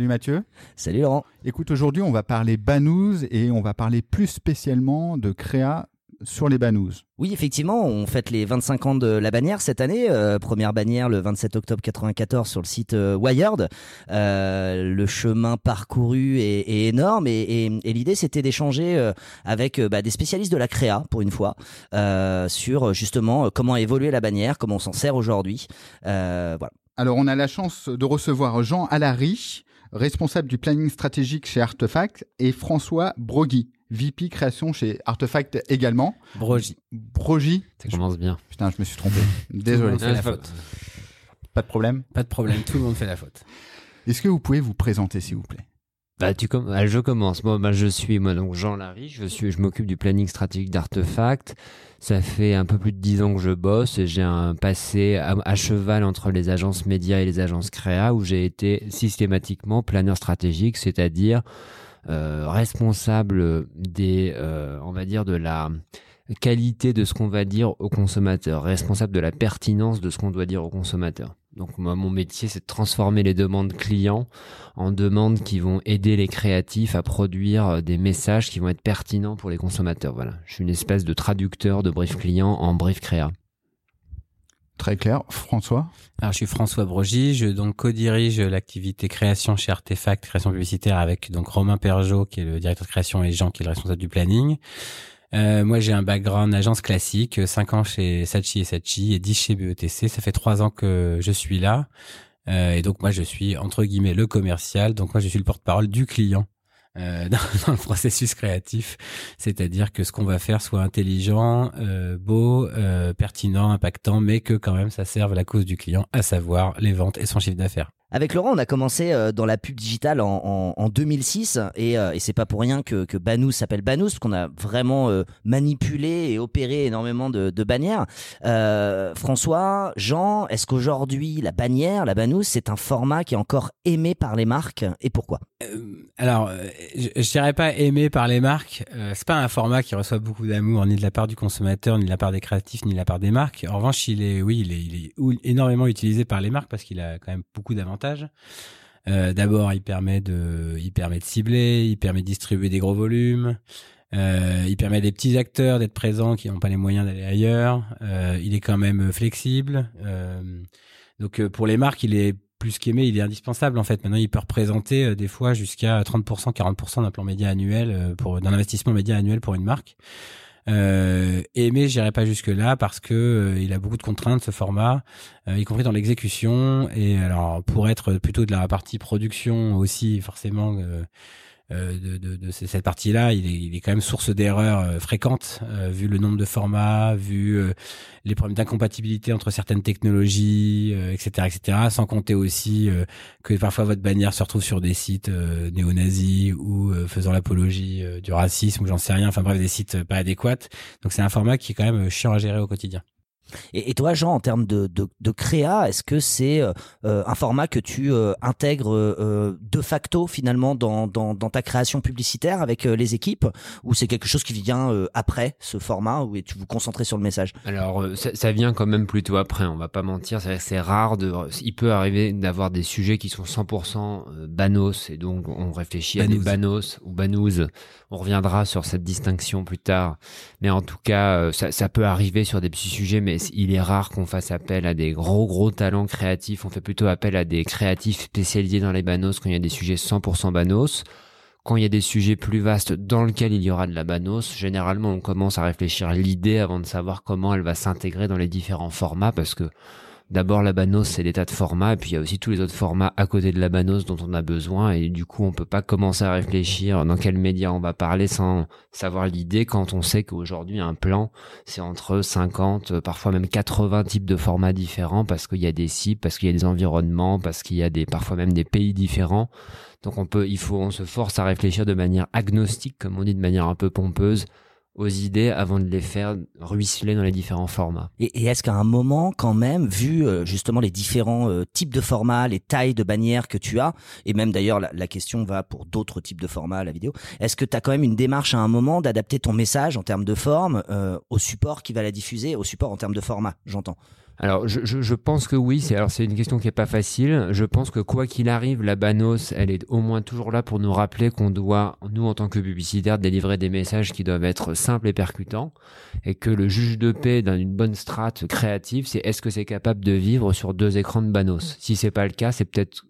Salut Mathieu. Salut Laurent. Écoute, aujourd'hui, on va parler Banous et on va parler plus spécialement de créa sur les Banous. Oui, effectivement, on fête les 25 ans de la bannière cette année. Euh, première bannière le 27 octobre 94 sur le site euh, Wired. Euh, le chemin parcouru est, est énorme et, et, et l'idée c'était d'échanger avec bah, des spécialistes de la créa pour une fois sur justement comment évoluer la bannière, comment on s'en sert aujourd'hui. voilà. Alors, on a la chance de recevoir Jean Alary, responsable du planning stratégique chez Artefact, et François Brogui, VP création chez Artefact également. Brogy. Brogy. Ça commence bien. Putain, je me suis trompé. Désolé. Tout le monde fait la faute. Pas de problème. Pas de problème, tout le monde fait la faute. Est-ce que vous pouvez vous présenter, s'il vous plaît? Bah, tu com ah, je commence. Moi, bah, je suis moi donc Jean Larry. Je suis, je m'occupe du planning stratégique d'Artefact. Ça fait un peu plus de dix ans que je bosse j'ai un passé à, à, cheval entre les agences médias et les agences créa où j'ai été systématiquement planeur stratégique, c'est-à-dire euh, responsable des, euh, on va dire, de la qualité de ce qu'on va dire au consommateur, responsable de la pertinence de ce qu'on doit dire au consommateur. Donc moi, mon métier, c'est de transformer les demandes clients en demandes qui vont aider les créatifs à produire des messages qui vont être pertinents pour les consommateurs. Voilà, je suis une espèce de traducteur de brief client en brief créa. Très clair. François? Alors, je suis François Brogy, je donc co-dirige l'activité création chez Artefact, création publicitaire avec donc Romain Perjot qui est le directeur de création et Jean qui est le responsable du planning. Euh, moi, j'ai un background agence classique, 5 ans chez Sachi et Sachi et 10 chez BETC. Ça fait 3 ans que je suis là. Euh, et donc, moi, je suis, entre guillemets, le commercial. Donc, moi, je suis le porte-parole du client. Euh, dans, dans, le processus créatif, c'est-à-dire que ce qu'on va faire soit intelligent, euh, beau, euh, pertinent, impactant, mais que quand même ça serve la cause du client, à savoir les ventes et son chiffre d'affaires. Avec Laurent, on a commencé euh, dans la pub digitale en, en, en 2006 et, euh, et c'est pas pour rien que, que Banous s'appelle Banous, parce qu'on a vraiment euh, manipulé et opéré énormément de, bannières. François, Jean, est-ce qu'aujourd'hui la bannière, la Banous, c'est un format qui est encore aimé par les marques et pourquoi? Alors, je, je, dirais pas aimé par les marques. c'est pas un format qui reçoit beaucoup d'amour ni de la part du consommateur, ni de la part des créatifs, ni de la part des marques. En revanche, il est, oui, il est énormément utilisé par les marques parce qu'il a quand même beaucoup d'avantages. Euh, D'abord, il permet de, il permet de cibler, il permet de distribuer des gros volumes, euh, il permet à des petits acteurs d'être présents qui n'ont pas les moyens d'aller ailleurs. Euh, il est quand même flexible. donc pour les marques, il est plus qu'aimé, il est indispensable en fait. Maintenant, il peut représenter des fois jusqu'à 30%, 40% d'un plan média annuel d'un investissement média annuel pour une marque. Euh, mais j'irai pas jusque là parce que euh, il a beaucoup de contraintes ce format, euh, y compris dans l'exécution. Et alors pour être plutôt de la partie production aussi, forcément. Euh, de, de, de, cette partie-là, il est, il est quand même source d'erreurs fréquentes, vu le nombre de formats, vu les problèmes d'incompatibilité entre certaines technologies, etc., etc. Sans compter aussi que parfois votre bannière se retrouve sur des sites néo-nazis ou faisant l'apologie du racisme ou j'en sais rien. Enfin bref, des sites pas adéquats. Donc c'est un format qui est quand même chiant à gérer au quotidien. Et, et, toi, Jean, en termes de, de, de créa, est-ce que c'est euh, un format que tu euh, intègres euh, de facto finalement dans, dans, dans, ta création publicitaire avec euh, les équipes, ou c'est quelque chose qui vient euh, après ce format, où tu vous concentrez sur le message? Alors, ça, ça, vient quand même plutôt après. On va pas mentir, c'est rare de. Il peut arriver d'avoir des sujets qui sont 100% banos, et donc on réfléchit Banous. à des banos ou banous. On reviendra sur cette distinction plus tard, mais en tout cas, ça, ça peut arriver sur des petits sujets, mais il est rare qu'on fasse appel à des gros gros talents créatifs. On fait plutôt appel à des créatifs spécialisés dans les banos quand il y a des sujets 100% banos. Quand il y a des sujets plus vastes dans lesquels il y aura de la banos, généralement on commence à réfléchir à l'idée avant de savoir comment elle va s'intégrer dans les différents formats parce que d'abord la Banos, c'est l'état de format, et puis il y a aussi tous les autres formats à côté de la Banos dont on a besoin, et du coup, on peut pas commencer à réfléchir dans quel média on va parler sans savoir l'idée quand on sait qu'aujourd'hui, un plan, c'est entre 50, parfois même 80 types de formats différents, parce qu'il y a des cibles, parce qu'il y a des environnements, parce qu'il y a des, parfois même des pays différents. Donc on peut, il faut, on se force à réfléchir de manière agnostique, comme on dit, de manière un peu pompeuse, aux idées avant de les faire ruisseler dans les différents formats. Et, est-ce qu'à un moment, quand même, vu euh, justement les différents euh, types de formats, les tailles de bannières que tu as, et même d'ailleurs la, question va pour d'autres types de formats, la vidéo, est-ce que tu as quand même une démarche à un moment d'adapter ton message en termes de forme euh, au support qui va la diffuser, au support en termes de format, j'entends? Alors, je, je, je, pense que oui. C'est alors c'est une question qui est pas facile. Je pense que quoi qu'il arrive, la Banos, elle est au moins toujours là pour nous rappeler qu'on doit, nous en tant que publicitaires, délivrer des messages qui doivent être simples et percutants, et que le juge de paix d'une bonne strate créative, c'est est-ce que c'est capable de vivre sur deux écrans de Banos? Si c'est pas le cas, c'est peut-être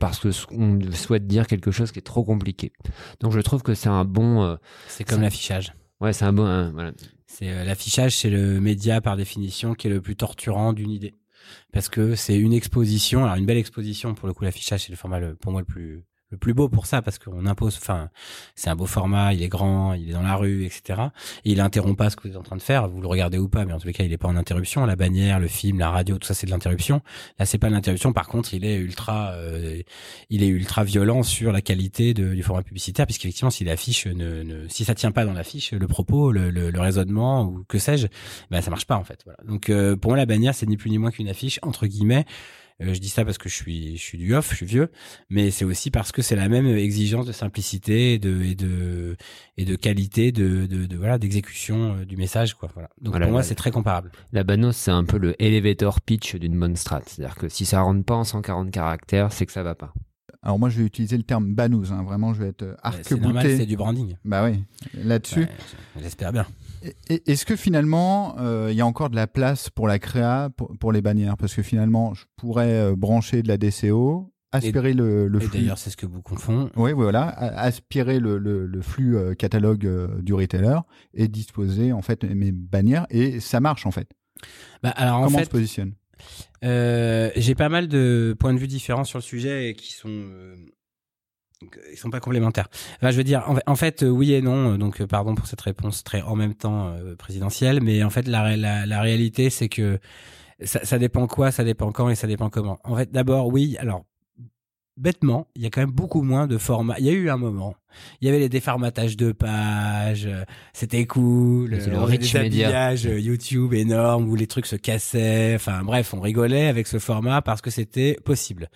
parce que on souhaite dire quelque chose qui est trop compliqué. Donc je trouve que c'est un bon. Euh, c'est comme l'affichage. Ouais, c'est un bon. voilà. C'est euh, l'affichage, c'est le média par définition qui est le plus torturant d'une idée, parce que c'est une exposition, alors une belle exposition pour le coup l'affichage c'est le format le, pour moi le plus le plus beau pour ça parce qu'on impose enfin c'est un beau format il est grand il est dans la rue etc et il interrompt pas ce que vous êtes en train de faire vous le regardez ou pas mais en tous les cas il est pas en interruption. La bannière le film la radio tout ça c'est de l'interruption. Là c'est pas de l'interruption. Par contre il est ultra euh, il est ultra violent sur la qualité du format publicitaire puisqu'effectivement si l'affiche ne, si ça tient pas dans l'affiche le propos le, le, raisonnement ou que sais-je ben ça marche pas en fait. Donc euh, pour moi la bannière c'est ni plus ni moins qu'une affiche entre guillemets je dis ça parce que je suis, je suis du off, je suis vieux, mais c'est aussi parce que c'est la même exigence de simplicité et de, et de, et de qualité de, de, voilà, d'exécution euh, du message, quoi. Voilà. Donc pour moi, c'est très comparable. La Banos, c'est un peu le elevator pitch d'une bonne strat. C'est-à-dire que si ça rentre pas en 140 caractères, c'est que ça va pas. Alors moi, je vais utiliser le terme banous. Hein. Vraiment, je vais être arc-bouté. C'est normal, c'est du branding. Bah oui, là-dessus. J'espère bien. Est-ce que finalement, euh, il y a encore de la place pour la créa, pour, les bannières? Parce que finalement, je pourrais euh, brancher de la DCO, aspirer le, le, flux. D'ailleurs, c'est ce que beaucoup font. Oui, voilà, aspirer le, le flux euh, catalogue du retailer et disposer en fait mes bannières et ça marche en fait. Bah, alors, Comment en fait, on se positionne? J'ai pas mal de points de vue différents sur le sujet et qui sont ils sont pas complémentaires. Enfin, je veux dire, en, fait, euh, oui et non. Donc, euh, pardon pour cette réponse très en même temps euh, présidentielle, mais en fait, la réalité, c'est que ça, ça, dépend quoi, ça dépend quand et ça dépend comment. En fait, d'abord, oui. Alors, bêtement, il y a quand même beaucoup moins de formats. Il y a eu un moment, il y avait les déformatages de pages, euh, c'était cool, le euh, rich media. Euh, YouTube énorme où les trucs se cassaient. Enfin bref, on rigolait avec ce format parce que c'était possible.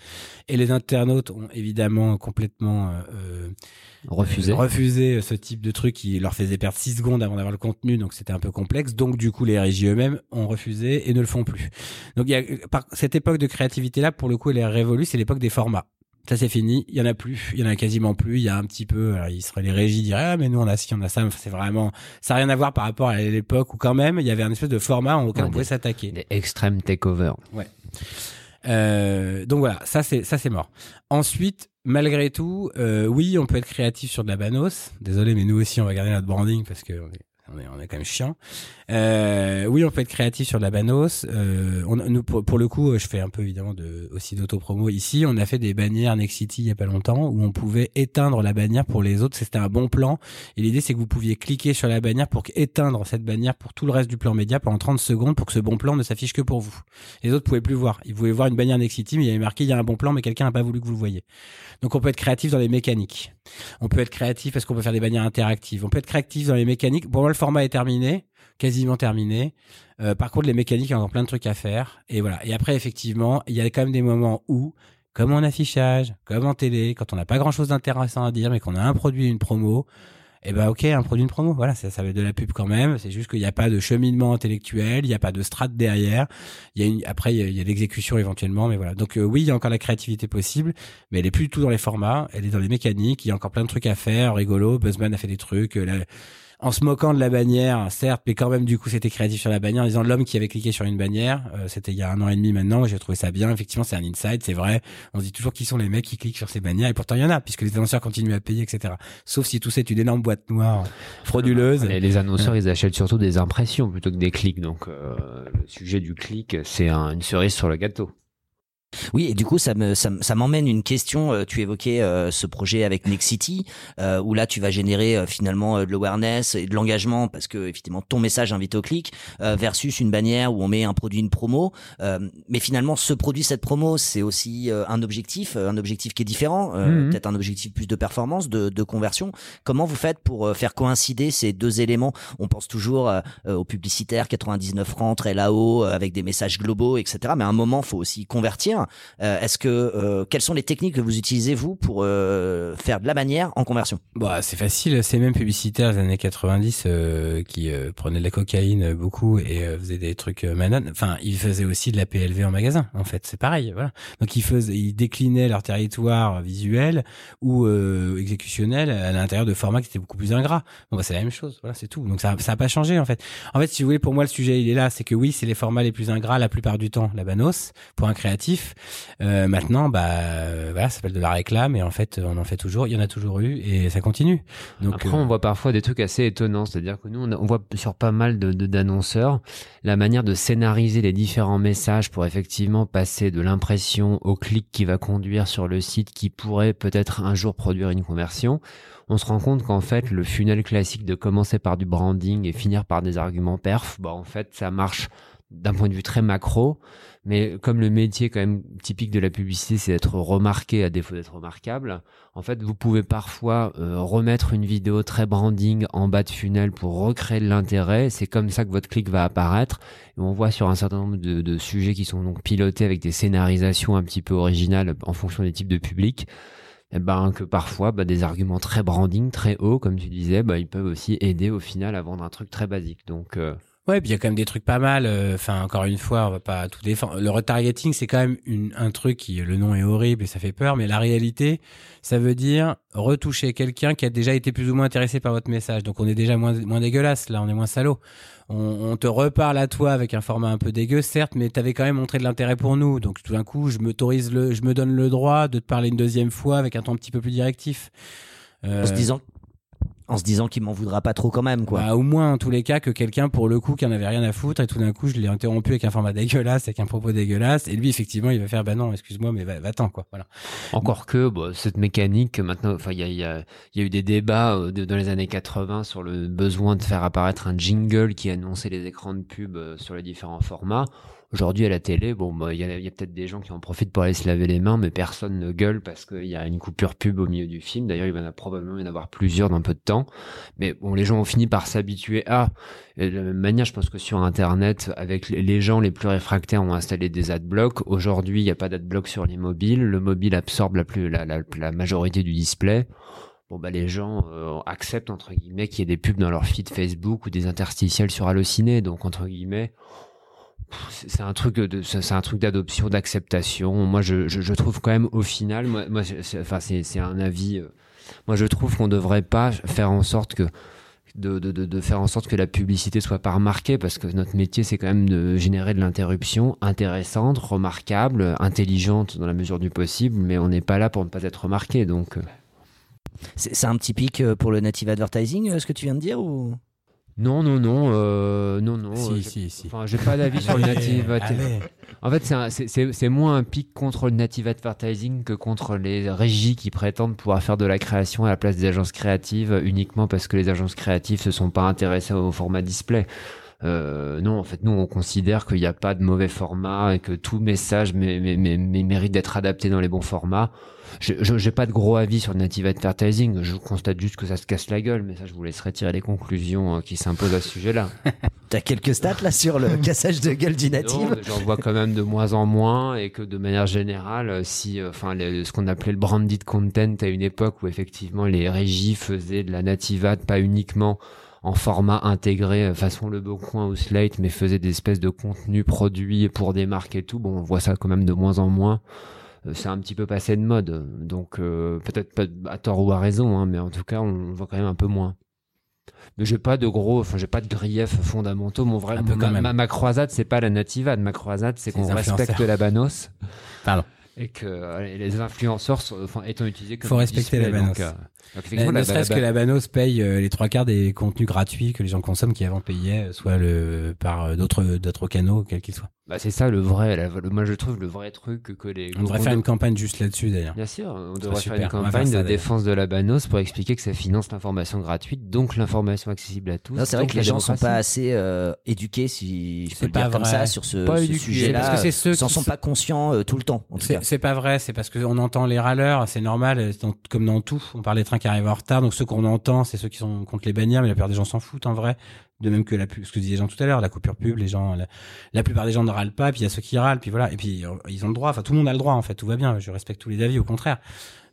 Et les internautes ont évidemment complètement euh, refusé. refusé ce type de truc qui leur faisait perdre 6 secondes avant d'avoir le contenu, donc c'était un peu complexe. Donc du coup, les régies eux-mêmes ont refusé et ne le font plus. Donc il y a cette époque de créativité là, pour le coup, elle est révolue. C'est l'époque des formats ça c'est fini, il y en a plus, il y en a quasiment plus, il y a un petit peu, alors il serait les régies diraient ah mais nous on a ci, on a ça, c'est vraiment, ça n'a rien à voir par rapport à l'époque où quand même il y avait un espèce de format auquel on pouvait s'attaquer. Des extrêmes takeover. Ouais. Euh, donc voilà, ça c'est ça c'est mort. Ensuite, malgré tout, euh, oui, on peut être créatif sur de la banos. Désolé, mais nous aussi on va garder notre branding parce que on est, on est quand même chiant. Euh, oui, on peut être créatif sur la Banos. Euh, on, nous, pour, le coup, je fais un peu évidemment de, aussi d'autopromo ici. On a fait des bannières Nexity il y a pas longtemps où on pouvait éteindre la bannière pour les autres. C'était un bon plan. Et l'idée, c'est que vous pouviez cliquer sur la bannière pour éteindre cette bannière pour tout le reste du plan média pendant 30 secondes pour que ce bon plan ne s'affiche que pour vous. Les autres pouvaient plus voir. Ils pouvaient voir une bannière Nexity, mais il y avait marqué il y a un bon plan, mais quelqu'un n'a pas voulu que vous le voyez. Donc on peut être créatif dans les mécaniques. On peut être créatif parce qu'on peut faire des bannières interactives? On peut être créatif dans les mécaniques. Pour moi, le format est terminé, quasiment terminé. Euh, par contre, les mécaniques, il y a encore plein de trucs à faire. Et voilà. Et après, effectivement, il y a quand même des moments où, comme en affichage, comme en télé, quand on n'a pas grand-chose d'intéressant à dire, mais qu'on a un produit, une promo, eh ben ok, un produit, une promo, voilà, ça, ça va être de la pub quand même. C'est juste qu'il n'y a pas de cheminement intellectuel, il n'y a pas de strat derrière. Il y a une, après, il y a, l'exécution éventuellement, mais voilà. Donc euh, oui, il y a encore la créativité possible, mais elle est plus du tout dans les formats, elle est dans les mécaniques. Il y a encore plein de trucs à faire, rigolo. Buzzman a fait des trucs. Euh, en se moquant de la bannière, certes, mais quand même du coup c'était créatif sur la bannière, en disant l'homme qui avait cliqué sur une bannière, euh, c'était il y a un an et demi maintenant, j'ai trouvé ça bien. Effectivement, c'est un inside, c'est vrai. On se dit toujours qui sont les mecs qui cliquent sur ces bannières, et pourtant il y en a, puisque les annonceurs continuent à payer, etc. Sauf si tout c'est une énorme boîte noire frauduleuse. Et les annonceurs, ils achètent surtout des impressions plutôt que des clics. Donc euh, le sujet du clic, c'est une cerise sur le gâteau. Oui, et du coup, ça me ça, ça m'emmène une question. euh, Tu évoquais euh, ce projet avec Nexity, euh, où là, tu vas générer euh, finalement euh, de l'awareness et de l'engagement parce que effectivement, ton message invite au clic euh, versus une bannière où on met un produit, une promo. Euh, mais finalement, ce produit, cette promo, c'est aussi euh, un objectif, un objectif qui est différent, euh, Mhm. peut-être un objectif plus de performance, de, de conversion. Comment vous faites pour faire coïncider ces deux éléments? On pense toujours aux publicitaires, 99 francs, très là-haut, avec des messages globaux, etc. Mais à un moment, faut aussi convertir. Euh, Est-ce que euh, quelles sont les techniques que vous utilisez vous pour euh, faire de la manière en conversion? Bah, c'est facile, ces mêmes publicitaires des années 90 euh, qui prenaient de la cocaïne beaucoup et faisaient des trucs Manon. Enfin, ils faisaient aussi de la PLV en magasin, en fait. C'est pareil, voilà. Donc ils faisaient, ils déclinaient leur territoire visuel ou exécutionnel à l'intérieur de formats qui étaient beaucoup plus ingrats. Bon, bah, c'est la même chose, voilà, c'est tout. Donc ça, ça a pas changé en fait. En fait, si vous voulez, pour moi, le sujet il est là, c'est que oui, c'est les formats les plus ingrats la plupart du temps, la banos pour un créatif. Euh, maintenant, bah euh, voilà, ça s'appelle de la réclame et en fait, on en fait toujours. Il y en a toujours eu et ça continue. Donc Après, euh, on voit parfois des trucs assez étonnants. C'est-à-dire que nous, on, a- on voit sur pas mal de de- d'annonceurs la manière de scénariser les différents messages pour effectivement passer de l'impression au clic qui va conduire sur le site qui pourrait peut-être un jour produire une conversion. On se rend compte qu'en fait, le funnel classique de commencer par du branding et finir par des arguments perf, bah, en fait, ça marche d'un point de vue très macro, mais comme le métier quand même typique de la publicité, c'est d'être remarqué à défaut d'être remarquable, en fait, vous pouvez parfois euh, remettre une vidéo très branding en bas de funnel pour recréer de l'intérêt. C'est comme ça que votre clic va apparaître. Et on voit sur un certain nombre de, sujets qui sont donc pilotés avec des scénarisations un petit peu originales en fonction des types de publics. Eh ben, que parfois, bah, des arguments très branding, très hauts, comme tu disais, bah, ils peuvent aussi aider au final à vendre un truc très basique. Donc, euh, Ouais, puis il y a quand même des trucs pas mal. euh, Enfin, encore une fois, on va pas tout défendre. Le retargeting, c'est quand même une, un truc qui, le nom est horrible et ça fait peur, mais la réalité, ça veut dire retoucher quelqu'un qui a déjà été plus ou moins intéressé par votre message. Donc on est déjà moins, moins dégueulasse, là, on est moins salaud. On, on te reparle à toi avec un format un peu dégueu, certes, mais t'avais quand même montré de l'intérêt pour nous. Donc tout d'un coup, je m'autorise le, je me donne le droit de te parler une deuxième fois avec un ton un petit peu plus directif. Euh, En se disant en se disant qu'il m'en voudra pas trop quand même quoi. bah, au moins, en tous les cas, que quelqu'un, pour le coup, qui en avait rien à foutre, et tout d'un coup, je l'ai interrompu avec un format dégueulasse, avec un propos dégueulasse, et lui, effectivement, il va faire, bah non, excuse-moi, mais va- va-t'en, quoi. Voilà. Encore que bon, cette mécanique, maintenant, enfin, il y a, il y, a, il y a eu des débats euh, de- dans les années 80 sur le besoin de faire apparaître un jingle qui annonçait les écrans de pub euh, sur les différents formats. Aujourd'hui, à la télé, bon, bah, il y a, peut-être des gens qui en profitent pour aller se laver les mains, mais personne ne gueule parce qu'il y a une coupure pub au milieu du film. D'ailleurs, il va probablement y en avoir plusieurs dans peu de temps. Mais bon, les gens ont fini par s'habituer à. Et de la même manière, je pense que sur Internet, avec les- gens les plus réfractaires ont installé des adblocks. Aujourd'hui, il n'y a pas d'adblock sur les mobiles. Le mobile absorbe la, plus, la, majorité du display. Bon, bah, les gens euh, acceptent, entre guillemets, qu'il y ait des pubs dans leur feed Facebook ou des interstitiels sur Allociné. Donc, entre guillemets, c'est un truc c'est un truc d'adoption, d'acceptation. Moi, je, trouve quand même au final, moi, c'est- enfin, c'est un avis. euh, moi, je trouve qu'on devrait pas faire en sorte que de, faire en sorte que la publicité soit pas remarquée parce que notre métier c'est quand même de générer de l'interruption intéressante, remarquable, intelligente dans la mesure du possible, mais on n'est pas là pour ne pas être remarqué. Donc, euh, C'est un petit pic euh, pour le native advertising ce que tu viens de dire ou? Non, non, non, euh, non, non. si, euh, si, si. Enfin, j'ai pas d'avis sur le native. allez. En fait, c'est moins un pic contre le native advertising que contre les régies qui prétendent pouvoir faire de la création à la place des agences créatives uniquement parce que les agences créatives se sont pas intéressées au format display. Euh, non, en fait, nous, on considère qu'il n'y a pas de mauvais format et que tout message mé- mé- mé- mé- mérite d'être adapté dans les bons formats. Je j'ai pas de gros avis sur le native advertising. Je constate juste que ça se casse la gueule, mais ça, je vous laisserai tirer les conclusions euh, qui s'imposent à ce sujet-là. T'as quelques stats là sur le cassage de gueule du native J'en vois quand même de moins en moins et que de manière générale, euh, si, euh, enfin, le- ce qu'on appelait le branded content à une époque où effectivement les régies faisaient de la nativate, pas uniquement en format intégré façon Le Bon Coin ou Slate, mais faisaient des espèces de contenus produits pour des marques et tout. Bon, on voit ça quand même de moins en moins. Euh, C'est un petit peu passé de mode, donc euh, peut-être pas à tort ou à raison, hein, mais en tout cas, on le voit quand même un peu moins. Mais j'ai pas de gros, enfin j'ai pas de griefs fondamentaux. Mon vrai, ma, ma, ma croisade, c'est pas la nativade. Ma croisade, c'est qu'on respecte la banos Pardon. Et que euh, les influenceurs sont, enfin, étant utilisés comme Faut respecter la displays, Banos. donc, euh, donc, Euh, effectivement, ne la- serait-ce la- que la Banos paye euh, les trois quarts des contenus gratuits que les gens consomment qui avant payaient, euh, soit le, par euh, d'autres d'autres canaux, quels qu'ils soient. Bah, c'est ça le vrai. la- le- moi, je trouve le vrai truc que, les. On devrait faire de- une campagne juste là-dessus d'ailleurs. Bien sûr, on devrait faire une campagne faire ça, de défense de la Banos pour expliquer que ça finance l'information gratuite, donc l'information accessible à tous. C'est vrai que les la gens sont pas assez euh, éduqués, si je peux le dire comme vrai. ça, sur ce, ce sujet-là. Parce que c'est ceux qui sont pas conscients euh, tout le temps, en tout cas. C'est pas vrai, c'est parce qu'on entend les râleurs, c'est normal, comme dans tout. On parle des trains qui arrivent en retard, donc ceux qu'on entend, c'est ceux qui sont contre les bannières, mais la plupart des gens s'en foutent en vrai. De même que la pub, ce que disaient les gens tout à l'heure, la coupure pub, les gens, la, la plupart des gens ne râlent pas, puis il y a ceux qui râlent, puis voilà, et puis euh, ils ont le droit. Enfin, tout le monde a le droit en fait, tout va bien. Je respecte tous les avis, au contraire.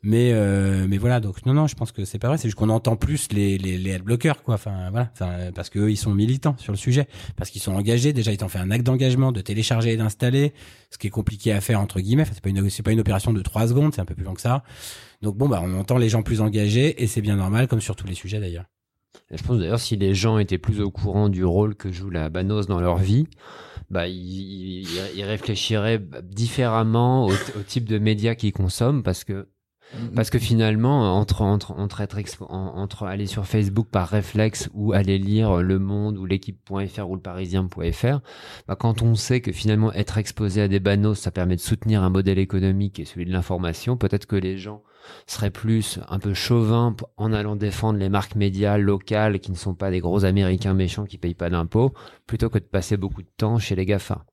Mais euh, mais voilà, donc non non, je pense que c'est pas vrai. C'est juste qu'on entend plus les les les adblockers quoi. Enfin voilà, enfin parce que eux, ils sont militants sur le sujet, parce qu'ils sont engagés. Déjà, ils t'ont fait un acte d'engagement de télécharger et d'installer, ce qui est compliqué à faire entre guillemets. Enfin, c'est pas une c'est pas une opération de trois secondes, c'est un peu plus long que ça. Donc bon bah on entend les gens plus engagés et c'est bien normal, comme sur tous les sujets d'ailleurs. Je pense d'ailleurs si les gens étaient plus au courant du rôle que joue la Banos dans leur vie, bah ils, réfléchiraient différemment au, type de médias qu'ils consomment parce que parce que finalement entre entre entre être entre aller sur Facebook par réflexe ou aller lire Le Monde ou l'équipe.fr ou le Parisien.fr, bah quand on sait que finalement être exposé à des banos ça permet de soutenir un modèle économique et celui de l'information, peut-être que les gens seraient plus un peu chauvins p- en allant défendre les marques médias locales qui ne sont pas des gros américains méchants qui payent pas d'impôts plutôt que de passer beaucoup de temps chez les GAFA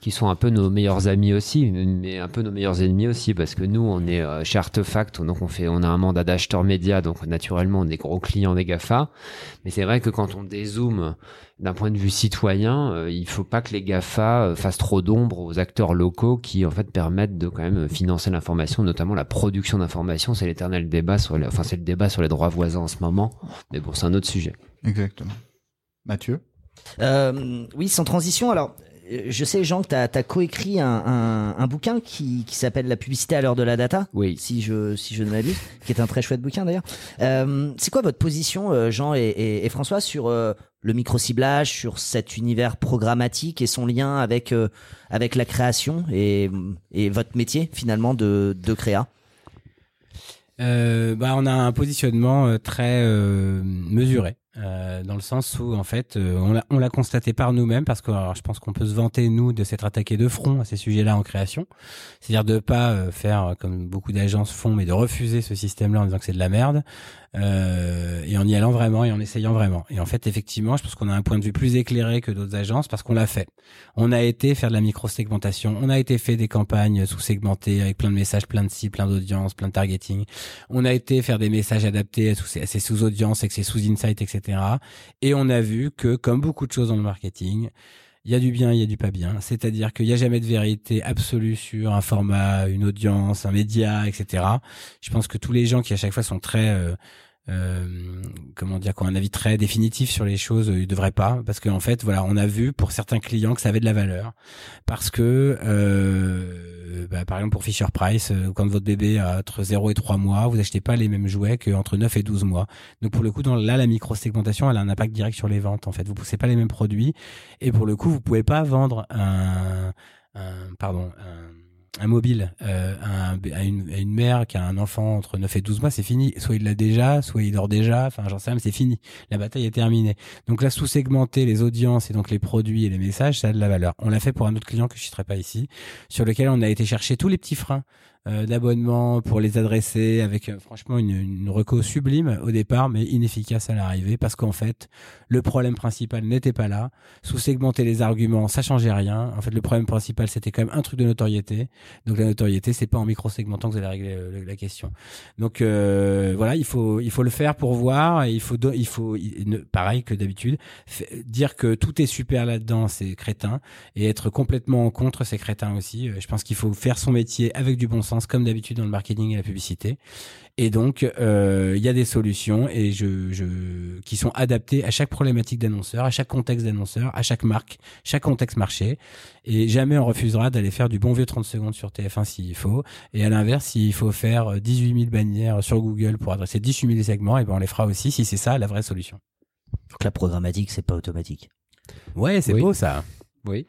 qui sont un peu nos meilleurs amis aussi, mais un peu nos meilleurs ennemis aussi, parce que nous, on est euh, chez Artefact, donc on fait, on a un mandat d'acheteur média, donc naturellement, on est gros clients des GAFA. Mais c'est vrai que quand on dézoome d'un point de vue citoyen, euh, il faut pas que les GAFA euh, fassent trop d'ombre aux acteurs locaux qui, en fait, permettent de quand même financer l'information, notamment la production d'information. C'est l'éternel débat sur, les- enfin, c'est le débat sur les droits voisins en ce moment. Mais bon, c'est un autre sujet. Exactement. Mathieu? Euh, oui, sans transition. Alors, je sais, Jean, que tu as, coécrit un, un, un bouquin qui, qui s'appelle La publicité à l'heure de la data. Oui. Si je, si je ne m'abuse, qui est un très chouette bouquin d'ailleurs. Euh, c'est quoi votre position, euh, Jean et, et, et François, sur euh, le micro-ciblage, sur cet univers programmatique et son lien avec, euh, avec la création et, et votre métier finalement de, de créa? Euh, bah, on a un positionnement euh, très euh, mesuré. Euh, dans le sens où en fait euh, on l'a on l'a constaté par nous-mêmes parce que alors, je pense qu'on peut se vanter nous de s'être attaqué de front à ces sujets-là en création, c'est-à-dire de pas euh, faire euh, comme beaucoup d'agences font, mais de refuser ce système-là en disant que c'est de la merde euh, et en y allant vraiment et en essayant vraiment. Et en fait effectivement, je pense qu'on a un point de vue plus éclairé que d'autres agences parce qu'on l'a fait. On a été faire de la micro-segmentation, on a été fait des campagnes sous-segmentées avec plein de messages, plein de cibles, plein d'audiences, plein de targeting. On a été faire des messages adaptés à, sous- à ces sous-audiences, avec ces sous-insights, etc. Et on a vu que, comme beaucoup de choses dans le marketing, il y a du bien, il y a du pas bien. C'est-à-dire qu'il n'y a jamais de vérité absolue sur un format, une audience, un média, etc. Je pense que tous les gens qui à chaque fois sont très euh, euh, comment dire, qui ont un avis très définitif sur les choses, euh, ils devraient pas, parce qu'en fait, voilà, on a vu pour certains clients que ça avait de la valeur, parce que, euh, bah, par exemple pour Fisher Price, quand votre bébé a entre 0 et 3 mois, vous achetez pas les mêmes jouets qu'entre 9 et 12 mois. Donc pour le coup, dans, là, la micro-segmentation, elle a un impact direct sur les ventes, en fait. Vous poussez pas les mêmes produits, et pour le coup, vous pouvez pas vendre un, un pardon, un, un mobile euh, à, un- à une, mère qui a un enfant entre 9 et 12 mois, c'est fini. Soit il l'a déjà, soit il dort déjà, enfin j'en sais rien, c'est fini. La bataille est terminée. Donc là, sous-segmenter les audiences et donc les produits et les messages, ça a de la valeur. On l'a fait pour un autre client que je citerai pas ici, sur lequel on a été chercher tous les petits freins d'abonnement pour les adresser avec euh, franchement une, une sublime au départ, mais inefficace à l'arrivée parce qu'en fait, le problème principal n'était pas là. Sous-segmenter les arguments, ça changeait rien. En fait, le problème principal, c'était quand même un truc de notoriété. Donc la notoriété, c'est pas en micro-segmentant que vous allez régler euh, la question. Donc euh, voilà, il faut il faut le faire pour voir. Et il faut il faut pareil que d'habitude dire que tout est super là-dedans, c'est crétin, et être complètement en contre, c'est crétin aussi. Euh, Je pense qu'il faut faire son métier avec du bon sens, comme d'habitude dans le marketing et la publicité. Et donc, euh, il y a des solutions et je, je, qui sont adaptées à chaque problématique d'annonceur, à chaque contexte d'annonceur, à chaque marque, chaque contexte marché. Et jamais on refusera d'aller faire du bon vieux 30 secondes sur TF1 s'il faut. Et à l'inverse, s'il faut faire 18 000 bannières sur Google pour adresser 18 000 segments, et ben on les fera aussi si c'est ça la vraie solution. Donc la programmatique, c'est pas automatique. Ouais, c'est Oui. beau ça. Oui.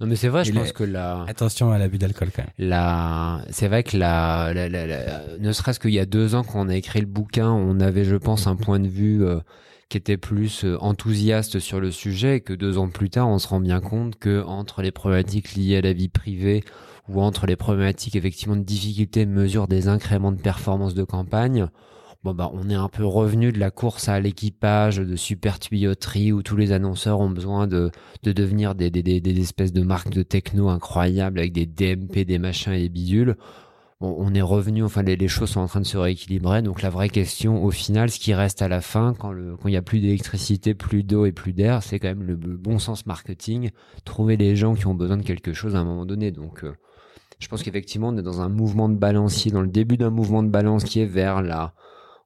Non, mais c'est vrai, je pense que la, Attention à l'abus d'alcool quand même. la, c'est vrai que la, la- la- la- ne serait-ce qu'il y a deux ans quand on a écrit le bouquin, on avait, je pense, un point de vue euh, qui était plus euh, enthousiaste sur le sujet, et que deux ans plus tard, on se rend bien compte que entre les problématiques liées à la vie privée ou entre les problématiques effectivement de difficulté de mesure des incréments de performance de campagne, bah on est un peu revenu de la course à l'équipage de super tuyauterie où tous les annonceurs ont besoin de de devenir des, espèces de marques de techno incroyables avec des DMP, des machins et des bidules. On est revenu, enfin les, choses sont en train de se rééquilibrer. Donc la vraie question, au final, ce qui reste à la fin, quand il y a plus d'électricité, plus d'eau et plus d'air, c'est quand même le, le bon sens marketing, trouver les gens qui ont besoin de quelque chose à un moment donné. Donc euh, je pense qu'effectivement on est dans un mouvement de balancier, dans le début d'un mouvement de balance qui est vers la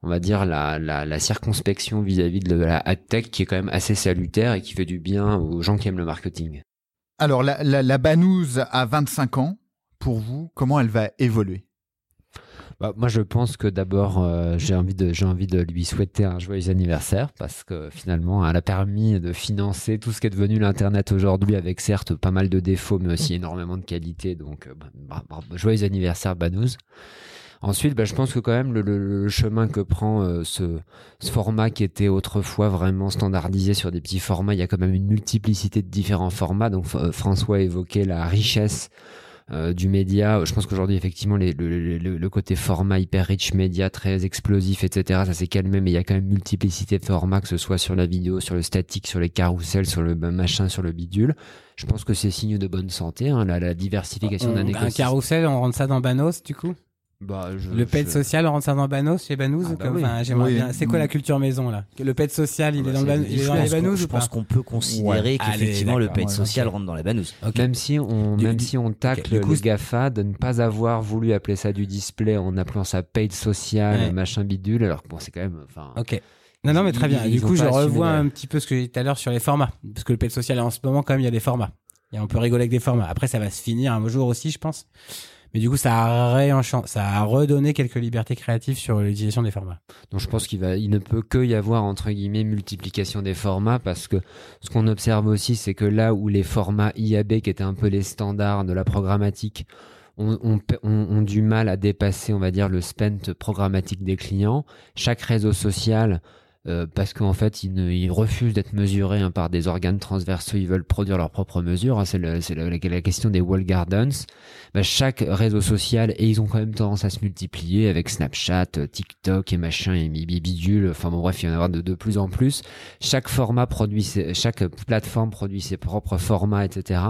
on va dire la, la, la circonspection vis-à-vis de la ad tech qui est quand même assez salutaire et qui fait du bien aux gens qui aiment le marketing. Alors, la, la, la Banouze à 25 ans, pour vous, comment elle va évoluer? Bah, moi, je pense que d'abord, euh, j'ai envie de, j'ai envie de lui souhaiter un joyeux anniversaire parce que finalement, elle a permis de financer tout ce qui est devenu l'internet aujourd'hui, avec certes pas mal de défauts, mais aussi énormément de qualité. Donc, euh, bah, bah, joyeux anniversaire, Banous. Ensuite, bah, je pense que quand même le, le- le chemin que prend euh, ce, ce format qui était autrefois vraiment standardisé sur des petits formats, il y a quand même une multiplicité de différents formats. Donc F- François évoquait la richesse euh, du média. Je pense qu'aujourd'hui, effectivement, les- le, le- côté format hyper rich média, très explosif, etc., ça s'est calmé, mais il y a quand même multiplicité de formats, que ce soit sur la vidéo, sur le statique, sur les carousels, sur le machin, sur le bidule. Je pense que c'est signe de bonne santé, hein, la, la diversification On- d'un un écosystème. carrousel, on rentre ça dans Banos du coup? Bah, je- Le pet je- social, rentre ça dans Banos chez Banous Ah bah comme- oui. enfin, j'aimerais Oui. bien. C'est quoi la culture maison là? Le pet social, il Ah est bah, dans, le ban- il est dans les Banous je ou pas pense qu'on peut considérer Ouais. qu'effectivement Allez, le pet d'accord, social rentre dans banouze. Ok. Même si on, Du- même du- si on tacle du coup, les GAFA de ne pas avoir voulu appeler ça du display en appelant ça paid social, Ouais. machin bidule, alors que bon, c'est quand même, enfin, Ok. Non, non, mais très bien. ils du coup, je revois un petit peu ce que j'ai dit tout à l'heure sur les formats. Parce que le pet social, en ce moment, quand même, il y a des formats. Et on peut rigoler avec des formats. Après, ça va se finir un jour aussi, je pense. Mais du coup, ça a, redonné quelques libertés créatives sur l'utilisation des formats. Donc je pense qu'il ne peut que y avoir entre guillemets multiplication des formats parce que ce qu'on observe aussi, c'est que là où les formats IAB qui étaient un peu les standards de la programmatique ont- ont du mal à dépasser, on va dire, le spend programmatique des clients, chaque réseau social euh, parce qu'en fait, ils, ne, ils refusent d'être mesurés hein, par des organes transversaux, ils veulent produire leurs propres mesures. hein, c'est la, la question des wall gardens. Bah, chaque réseau social, et ils ont quand même tendance à se multiplier avec Snapchat, euh, TikTok et machin et bidule. Enfin bon, bref, il y en a de, plus en plus. Chaque format produit, ses- chaque plateforme produit ses propres formats, etc.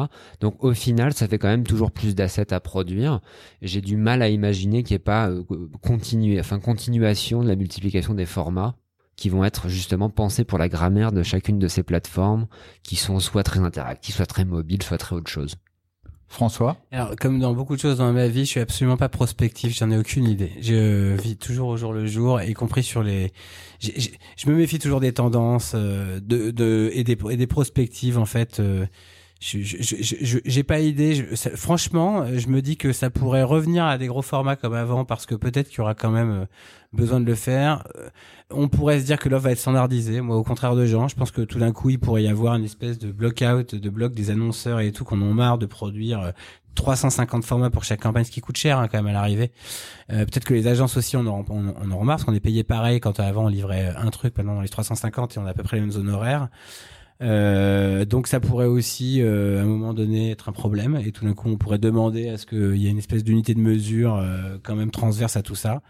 Donc au final, ça fait quand même toujours plus d'assets à produire. J'ai du mal à imaginer qu'il n'y ait pas euh, enfin continuation de la multiplication des formats qui vont être justement pensés pour la grammaire de chacune de ces plateformes, qui sont soit très interactives, soit très mobiles, soit très autre chose. François? Alors, comme dans beaucoup de choses dans ma vie, je suis absolument pas prospectif, j'en ai aucune idée. Je vis toujours au jour le jour, y compris sur les. Je me méfie toujours des tendances euh, de, de et des et des prospectives en fait. euh, je je- pas idée. Franchement, je me dis que ça pourrait revenir à des gros formats comme avant parce que peut-être qu'il y aura quand même euh, besoin de le faire. Euh, On pourrait se dire que l'offre va être standardisée. Moi, au contraire de Jean, je pense que tout d'un coup, il pourrait y avoir une espèce de block-out, de bloc des annonceurs et tout, qu'on en marre de produire euh, 350 formats pour chaque campagne, ce qui coûte cher hein, quand même à l'arrivée. Euh, Peut-être que les agences aussi, on en, on, on en remarque, parce qu'on est payé pareil quand avant on livrait un truc, maintenant on les 350 et on a à peu près les mêmes honoraires. Euh, donc ça pourrait aussi, euh, à un moment donné, être un problème. Et tout d'un coup, on pourrait demander à ce qu'il y ait une espèce d'unité de mesure euh, quand même transverse à tout ça.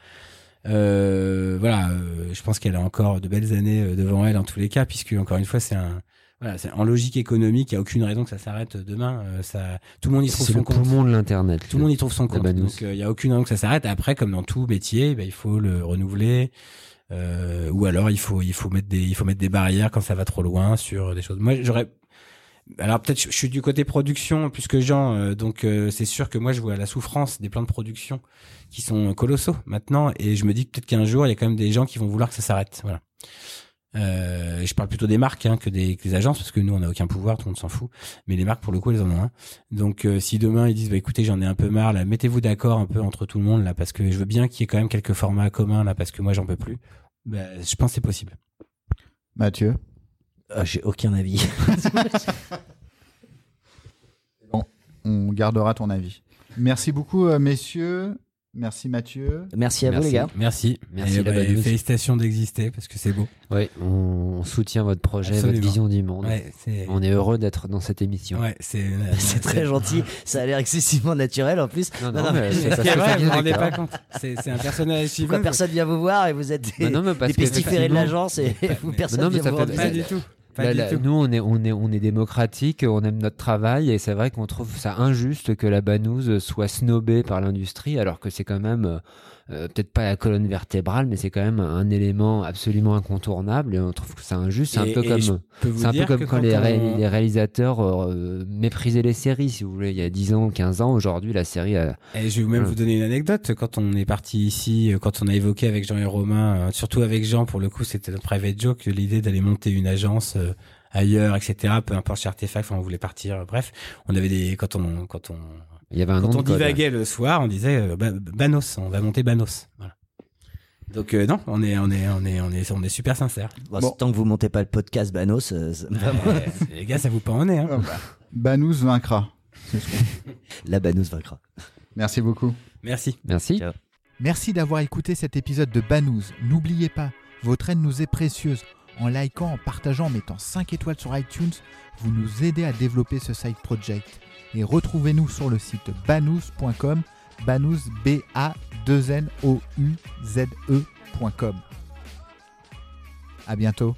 Euh, voilà, euh, je pense qu'elle a encore de belles années euh, devant elle en tous les cas, puisque encore une fois, c'est un voilà, c'est en logique économique, il y a aucune raison que ça s'arrête demain. Euh, ça, tout le monde y trouve C'est son le compte. poumon de l'internet. Tout le monde y trouve son compte. Donc il y a aucune raison que ça s'arrête. Après, comme dans tout métier, ben, il faut le renouveler. Euh, ou alors il faut il faut mettre des il faut mettre des barrières quand ça va trop loin sur des choses. Moi j'aurais alors peut-être je suis du côté production plus que Jean, euh, donc euh, c'est sûr que moi je vois la souffrance des plans de production qui sont colossaux maintenant, et je me dis peut-être qu'un jour il y a quand même des gens qui vont vouloir que ça s'arrête. Voilà. Euh, je parle plutôt des marques hein, que, des, que des agences parce que nous on n'a aucun pouvoir, tout le monde s'en fout. Mais les marques pour le coup elles en ont un. Donc euh, si demain ils disent bah écoutez j'en ai un peu marre là, mettez-vous d'accord un peu entre tout le monde là parce que je veux bien qu'il y ait quand même quelques formats communs là parce que moi j'en peux plus. Bah, je pense que c'est possible. Mathieu? Ah, J'ai aucun avis. On gardera ton avis. Merci beaucoup, euh, messieurs. Merci Mathieu. Merci à vous, les gars. Merci. Merci, Et, bah, félicitations d'exister parce que c'est beau. Oui, on soutient votre projet, Absolument. votre vision du monde. Ouais. On est heureux d'être dans cette émission. Ouais, c'est. C'est très gentil. Ça a l'air excessivement naturel en plus. Non, Non, non, non, mais mais- ça, vrai, vous rendez pas compte. C'est un personnage Pourquoi personne vient vous voir et vous êtes des, Non, non, mais parce des pestiférés de l'agence et vous, personne ça vous rendre Pas du tout. Pas Là, du là, tout. nous, on est, on, est, on est démocratique, on aime notre travail, et c'est vrai qu'on trouve ça injuste que la banouse soit snobée par l'industrie, alors que c'est quand même, euh, peut-être pas la colonne vertébrale, mais c'est quand même un élément absolument incontournable, et on trouve que c'est injuste. C'est un peu comme, c'est un peu comme quand, les, on- ré- les réalisateurs euh, méprisaient les séries, si vous voulez, il y a 10 ans, 15 ans. Aujourd'hui, la série, a- Et je vais même Voilà. vous donner une anecdote. Quand on est parti ici, euh, quand on a évoqué avec Jean et Romain, euh, surtout avec Jean, pour le coup, c'était notre private joke, l'idée d'aller monter une agence ailleurs, etc. Peu importe chez Artefact, enfin, on voulait partir. Bref, on avait des quand on quand on il y avait un quand nom on de code. divaguait le soir, on disait euh, Ba- Banos, on va monter Banos. Voilà. Donc euh, non, on est on est on est on est on est super sincère. Bon, Bon. Tant que vous montez pas le podcast Banos, euh, ça- les gars, ça vous pend au nez. Hein. Ah bah, Banous vaincra. La Banos vaincra. Merci beaucoup. Merci. Merci. Ciao. Merci d'avoir écouté cet épisode de Banous. N'oubliez pas, votre aide nous est précieuse. En likant, en partageant, en mettant 5 étoiles sur iTunes, vous nous aidez à développer ce side project. Et retrouvez-nous sur le site banous.com, banous b a 2 n o u z e.com. À bientôt.